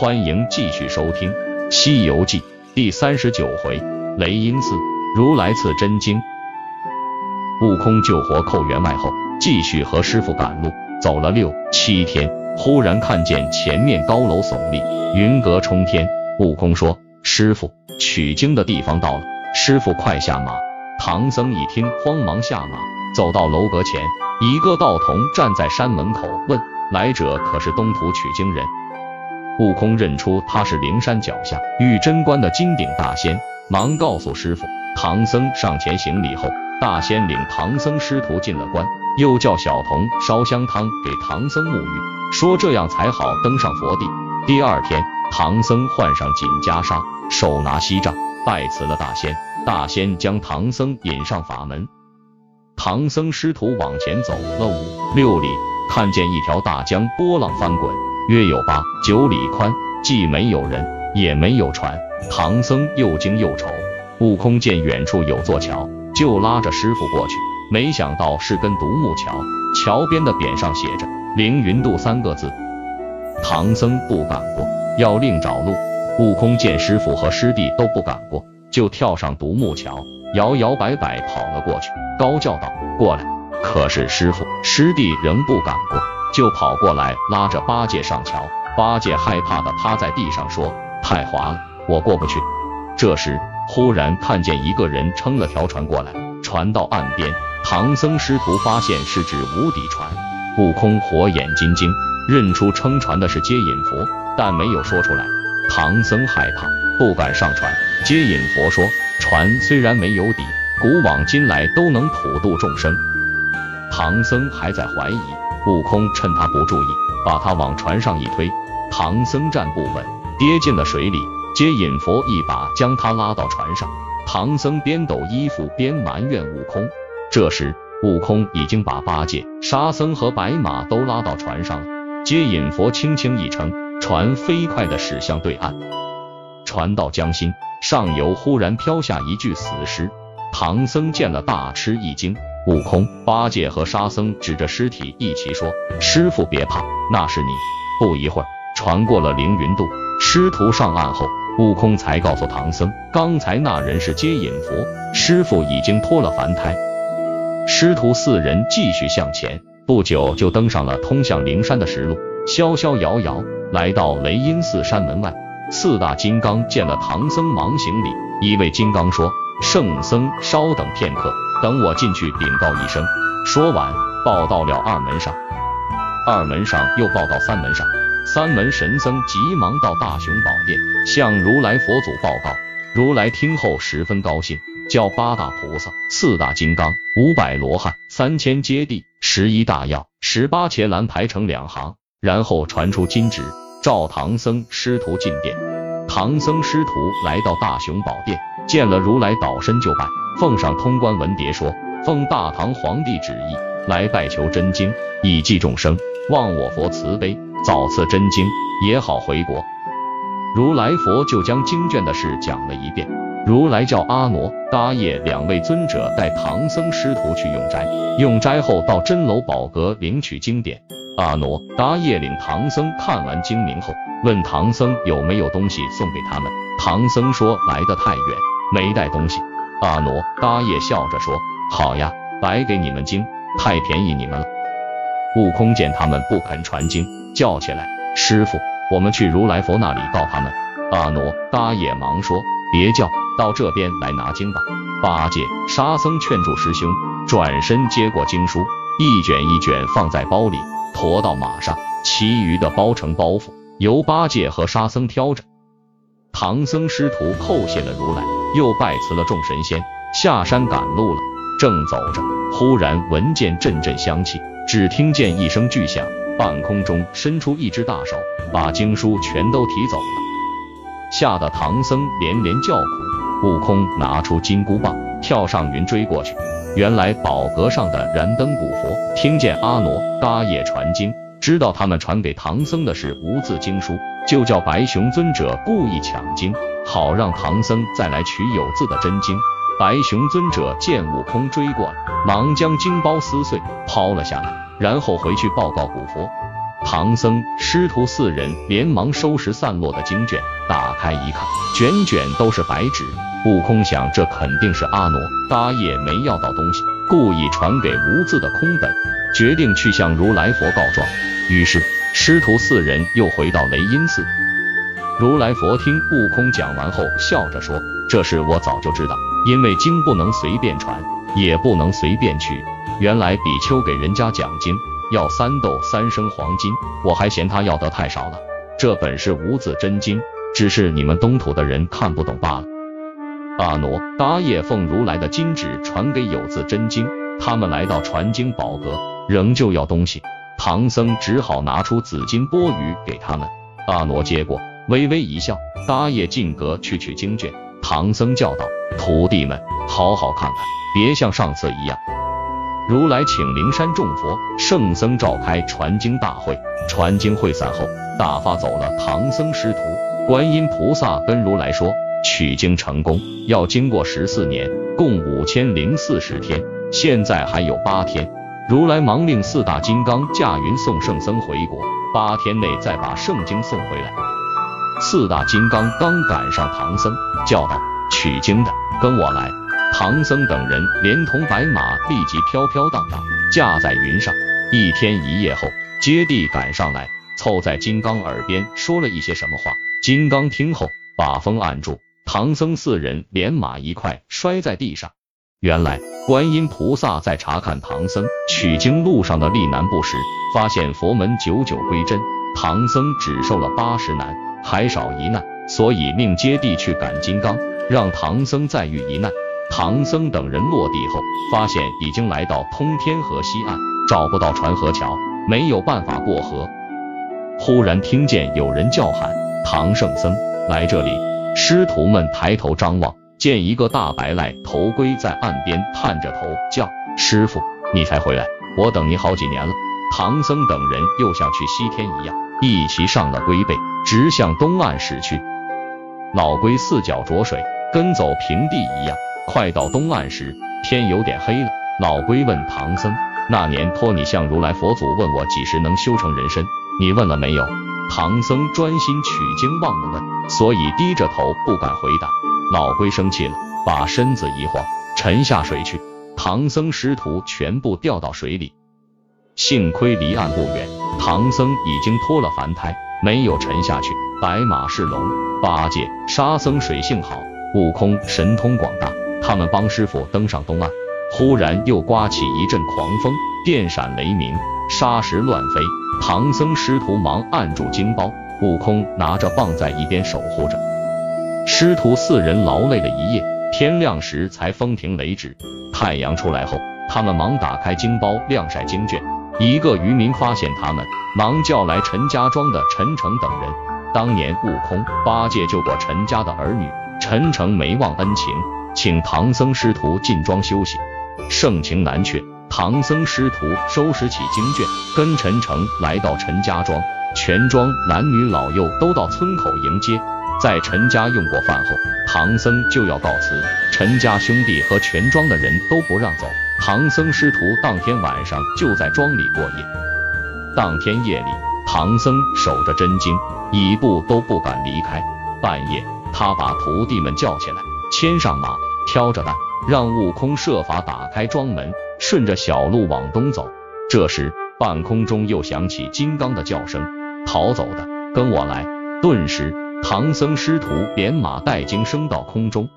欢迎继续收听《西游记》第三十九回：雷音寺如来赐真经。悟空救活寇员外后，继续和师傅赶路，走了六七天，忽然看见前面高楼耸立，云阁冲天。悟空说：“师傅，取经的地方到了。”师傅快下马。唐僧一听，慌忙下马，走到楼阁前，一个道童站在山门口，问：“来者可是东土取经人？”悟空认出他是灵山脚下玉真观的金顶大仙，忙告诉师傅。唐僧上前行礼后，大仙领唐僧师徒进了关，又叫小童烧香汤给唐僧沐浴，说这样才好登上佛地。第二天，唐僧换上锦袈裟，手拿锡杖，拜辞了大仙。大仙将唐僧引上法门，唐僧师徒往前走了五六里，看见一条大江波浪翻滚。约有八九里宽，既没有人，也没有船。唐僧又惊又愁。悟空见远处有座桥，就拉着师傅过去。没想到是根独木桥，桥边的匾上写着“凌云渡”三个字。唐僧不敢过，要另找路。悟空见师傅和师弟都不敢过，就跳上独木桥，摇摇摆摆跑了过去，高叫道：“过来！”可是师傅师弟仍不敢过。就跑过来拉着八戒上桥，八戒害怕的趴在地上说：“太滑了，我过不去。”这时忽然看见一个人撑了条船过来，船到岸边，唐僧师徒发现是只无底船。悟空火眼金睛，认出撑船的是接引佛，但没有说出来。唐僧害怕，不敢上船。接引佛说：“船虽然没有底，古往今来都能普度众生。”唐僧还在怀疑。悟空趁他不注意，把他往船上一推，唐僧站不稳，跌进了水里。接引佛一把将他拉到船上，唐僧边抖衣服边埋怨悟空。这时，悟空已经把八戒、沙僧和白马都拉到船上了。接引佛轻轻一撑，船飞快地驶向对岸。船到江心，上游忽然飘下一具死尸，唐僧见了大吃一惊。悟空、八戒和沙僧指着尸体一起说：“师傅别怕，那是你。”不一会儿，船过了凌云渡，师徒上岸后，悟空才告诉唐僧，刚才那人是接引佛，师傅已经脱了凡胎。师徒四人继续向前，不久就登上了通向灵山的石路，逍逍遥遥来到雷音寺山门外。四大金刚见了唐僧，忙行礼。一位金刚说：“圣僧，稍等片刻。”等我进去禀告一声。说完，报到了二门上。二门上又报到三门上。三门神僧急忙到大雄宝殿，向如来佛祖报告。如来听后十分高兴，叫八大菩萨、四大金刚、五百罗汉、三千揭谛、十一大药、十八伽蓝排成两行，然后传出金旨，召唐僧师徒进殿。唐僧师徒来到大雄宝殿，见了如来，倒身就拜。奉上通关文牒，说奉大唐皇帝旨意来拜求真经，以济众生，望我佛慈悲，早赐真经，也好回国。如来佛就将经卷的事讲了一遍。如来叫阿傩、答叶两位尊者带唐僧师徒去用斋，用斋后到真楼宝阁领取经典。阿傩、答叶领唐僧看完经名后，问唐僧有没有东西送给他们。唐僧说来得太远，没带东西。阿傩、答叶笑着说：“好呀，白给你们经，太便宜你们了。”悟空见他们不肯传经，叫起来：“师傅，我们去如来佛那里告他们。”阿傩、答叶忙说：“别叫，到这边来拿经吧。”八戒、沙僧劝住师兄，转身接过经书，一卷一卷放在包里，驮到马上，其余的包成包袱，由八戒和沙僧挑着。唐僧师徒叩谢了如来。又拜辞了众神仙，下山赶路了。正走着，忽然闻见阵阵香气，只听见一声巨响，半空中伸出一只大手，把经书全都提走了。吓得唐僧连连叫苦。悟空拿出金箍棒，跳上云追过去。原来宝阁上的燃灯古佛听见阿傩、嘎叶传经，知道他们传给唐僧的是无字经书，就叫白熊尊者故意抢经。好让唐僧再来取有字的真经。白熊尊者见悟空追过来，忙将经包撕碎，抛了下来，然后回去报告古佛。唐僧师徒四人连忙收拾散落的经卷，打开一看，卷卷都是白纸。悟空想，这肯定是阿傩大业没要到东西，故意传给无字的空本，决定去向如来佛告状。于是师徒四人又回到雷音寺。如来佛听悟空讲完后，笑着说：“这事我早就知道，因为经不能随便传，也不能随便取。原来比丘给人家讲经。”要三斗三升黄金，我还嫌他要得太少了。这本是无字真经，只是你们东土的人看不懂罢了。阿傩、达叶奉如来的金旨传给有字真经，他们来到传经宝阁，仍旧要东西。唐僧只好拿出紫金钵盂给他们。阿傩接过，微微一笑。达叶进阁去取经卷，唐僧叫道：“徒弟们，好好看看，别像上次一样。”如来请灵山众佛圣僧召开传经大会，传经会散后，打发走了唐僧师徒。观音菩萨跟如来说，取经成功要经过十四年，共五千零四十天，现在还有八天。如来忙令四大金刚驾云送圣僧回国，八天内再把圣经送回来。四大金刚刚赶上唐僧，叫道：“取经的，跟我来。”唐僧等人连同白马立即飘飘荡荡驾在云上。一天一夜后，接地赶上来，凑在金刚耳边说了一些什么话。金刚听后，把风按住，唐僧四人连马一块摔在地上。原来观音菩萨在查看唐僧取经路上的历难不时，发现佛门久久归真，唐僧只受了八十难，还少一难，所以命接地去赶金刚，让唐僧再遇一难。唐僧等人落地后，发现已经来到通天河西岸，找不到船和桥，没有办法过河。忽然听见有人叫喊：“唐圣僧，来这里！”师徒们抬头张望，见一个大白赖头龟在岸边探着头叫：“师傅，你才回来，我等你好几年了。”唐僧等人又像去西天一样，一齐上了龟背，直向东岸驶去。老龟四脚着水，跟走平地一样。快到东岸时，天有点黑了。老龟问唐僧：“那年托你向如来佛祖问我几时能修成人身，你问了没有？”唐僧专心取经，忘了问，所以低着头不敢回答。老龟生气了，把身子一晃，沉下水去。唐僧师徒全部掉到水里，幸亏离岸不远，唐僧已经脱了凡胎，没有沉下去。白马是龙，八戒、沙僧水性好，悟空神通广大。他们帮师傅登上东岸，忽然又刮起一阵狂风，电闪雷鸣，沙石乱飞。唐僧师徒忙按住金包，悟空拿着棒在一边守护着。师徒四人劳累了一夜，天亮时才风停雷止。太阳出来后，他们忙打开经包晾晒经卷。一个渔民发现他们，忙叫来陈家庄的陈诚等人。当年悟空、八戒救过陈家的儿女，陈诚没忘恩情。请唐僧师徒进庄休息，盛情难却。唐僧师徒收拾起经卷，跟陈诚来到陈家庄。全庄男女老幼都到村口迎接。在陈家用过饭后，唐僧就要告辞。陈家兄弟和全庄的人都不让走。唐僧师徒当天晚上就在庄里过夜。当天夜里，唐僧守着真经，一步都不敢离开。半夜，他把徒弟们叫起来。牵上马，挑着担，让悟空设法打开庄门，顺着小路往东走。这时，半空中又响起金刚的叫声：“逃走的，跟我来！”顿时，唐僧师徒连马带经升到空中。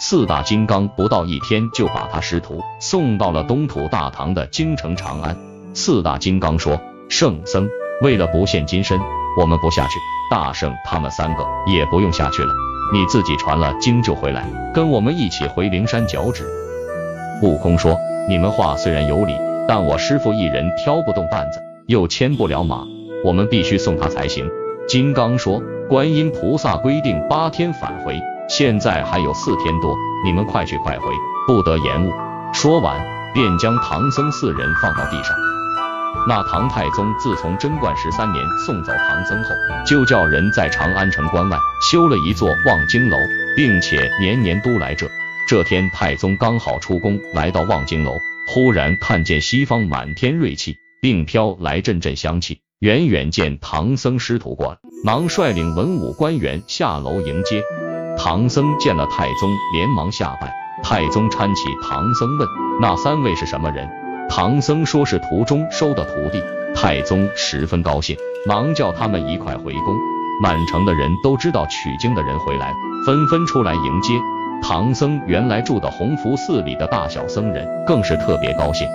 四大金刚不到一天就把他师徒送到了东土大唐的京城长安。四大金刚说：“圣僧，为了不现金身，我们不下去。大圣他们三个也不用下去了。”你自己传了经就回来，跟我们一起回灵山脚趾。悟空说：“你们话虽然有理，但我师傅一人挑不动担子，又牵不了马，我们必须送他才行。”金刚说：“观音菩萨规定八天返回，现在还有四天多，你们快去快回，不得延误。”说完，便将唐僧四人放到地上。那唐太宗自从贞观十三年送走唐僧后，就叫人在长安城关外修了一座望京楼，并且年年都来这。这天，太宗刚好出宫，来到望京楼，忽然看见西方满天瑞气，并飘来阵阵香气，远远见唐僧师徒过来，忙率领文武官员下楼迎接。唐僧见了太宗，连忙下拜。太宗搀起唐僧问：“那三位是什么人？”唐僧说是途中收的徒弟。太宗十分高兴，忙叫他们一块回宫。满城的人都知道取经的人回来了，纷纷出来迎接。唐僧原来住的弘福寺里的大小僧人更是特别高兴。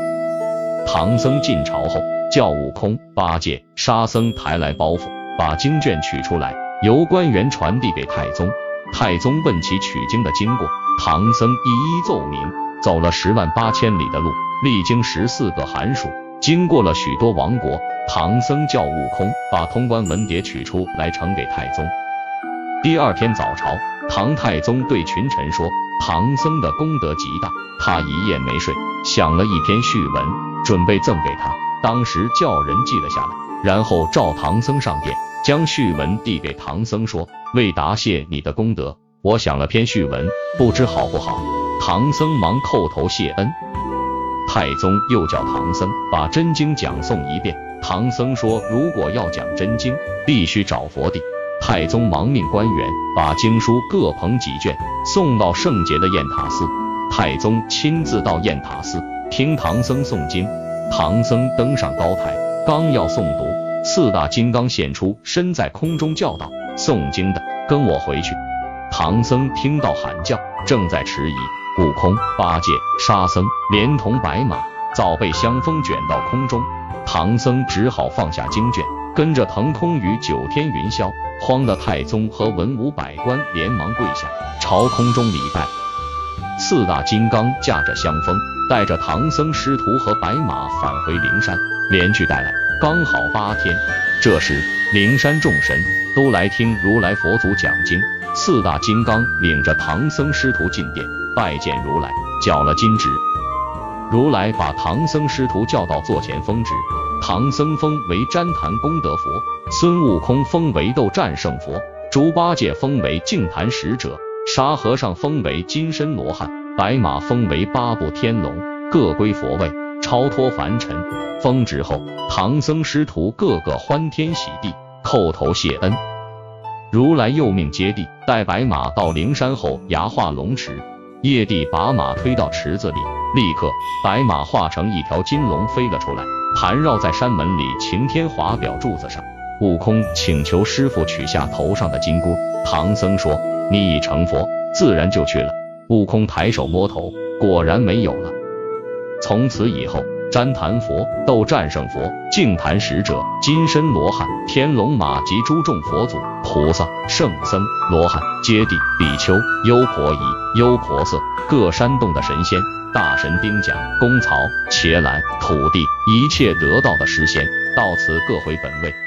唐僧进朝后，叫悟空、八戒、沙僧抬来包袱，把经卷取出来，由官员传递给太宗。太宗问起取经的经过，唐僧一一奏明。走了十万八千里的路，历经十四个寒暑，经过了许多王国。唐僧叫悟空把通关文牒取出来呈给太宗。第二天早朝，唐太宗对群臣说：“唐僧的功德极大，他一夜没睡，想了一篇序文，准备赠给他。当时叫人记了下来，然后召唐僧上殿，将序文递给唐僧，说：为答谢你的功德，我想了篇序文，不知好不好？唐僧忙叩头谢恩。太宗又叫唐僧把真经讲诵一遍。唐僧说：“如果要讲真经，必须找佛地。”太宗忙命官员把经书各捧几卷，送到圣洁的雁塔寺。太宗亲自到雁塔寺听唐僧诵经。唐僧登上高台，刚要诵读，四大金刚现出，身在空中叫道：“诵经的，跟我回去！”唐僧听到喊叫，正在迟疑，悟空、八戒、沙僧连同白马早被香风卷到空中。唐僧只好放下经卷，跟着腾空于九天云霄，慌得太宗和文武百官连忙跪下，朝空中礼拜。四大金刚驾着香风，带着唐僧师徒和白马返回灵山，连续带来，刚好八天。这时，灵山众神都来听如来佛祖讲经。四大金刚领着唐僧师徒进殿，拜见如来，缴了金旨。如来把唐僧师徒叫到座前封旨，唐僧封为旃檀功德佛，孙悟空封为斗战胜佛，猪八戒封为净坛使者，沙和尚封为金身罗汉，白马封为八部天龙，各归佛位，超脱凡尘。封旨后，唐僧师徒个个欢天喜地，叩头谢恩。如来又命接地带白马到灵山后崖化龙池，叶帝把马推到池子里。立刻，白马化成一条金龙飞了出来，盘绕在山门里擎天华表柱子上。悟空请求师傅取下头上的金箍，唐僧说：“你已成佛，自然就去了。”悟空抬手摸头，果然没有了。从此以后，旃檀佛、斗战胜佛、净坛使者、金身罗汉、天龙马及诸众佛祖、菩萨、圣僧、罗汉、揭谛、比丘、优婆夷、优婆塞，各山洞的神仙。大神兵甲、公曹、伽蓝、土地，一切得道的诗仙，到此各回本位。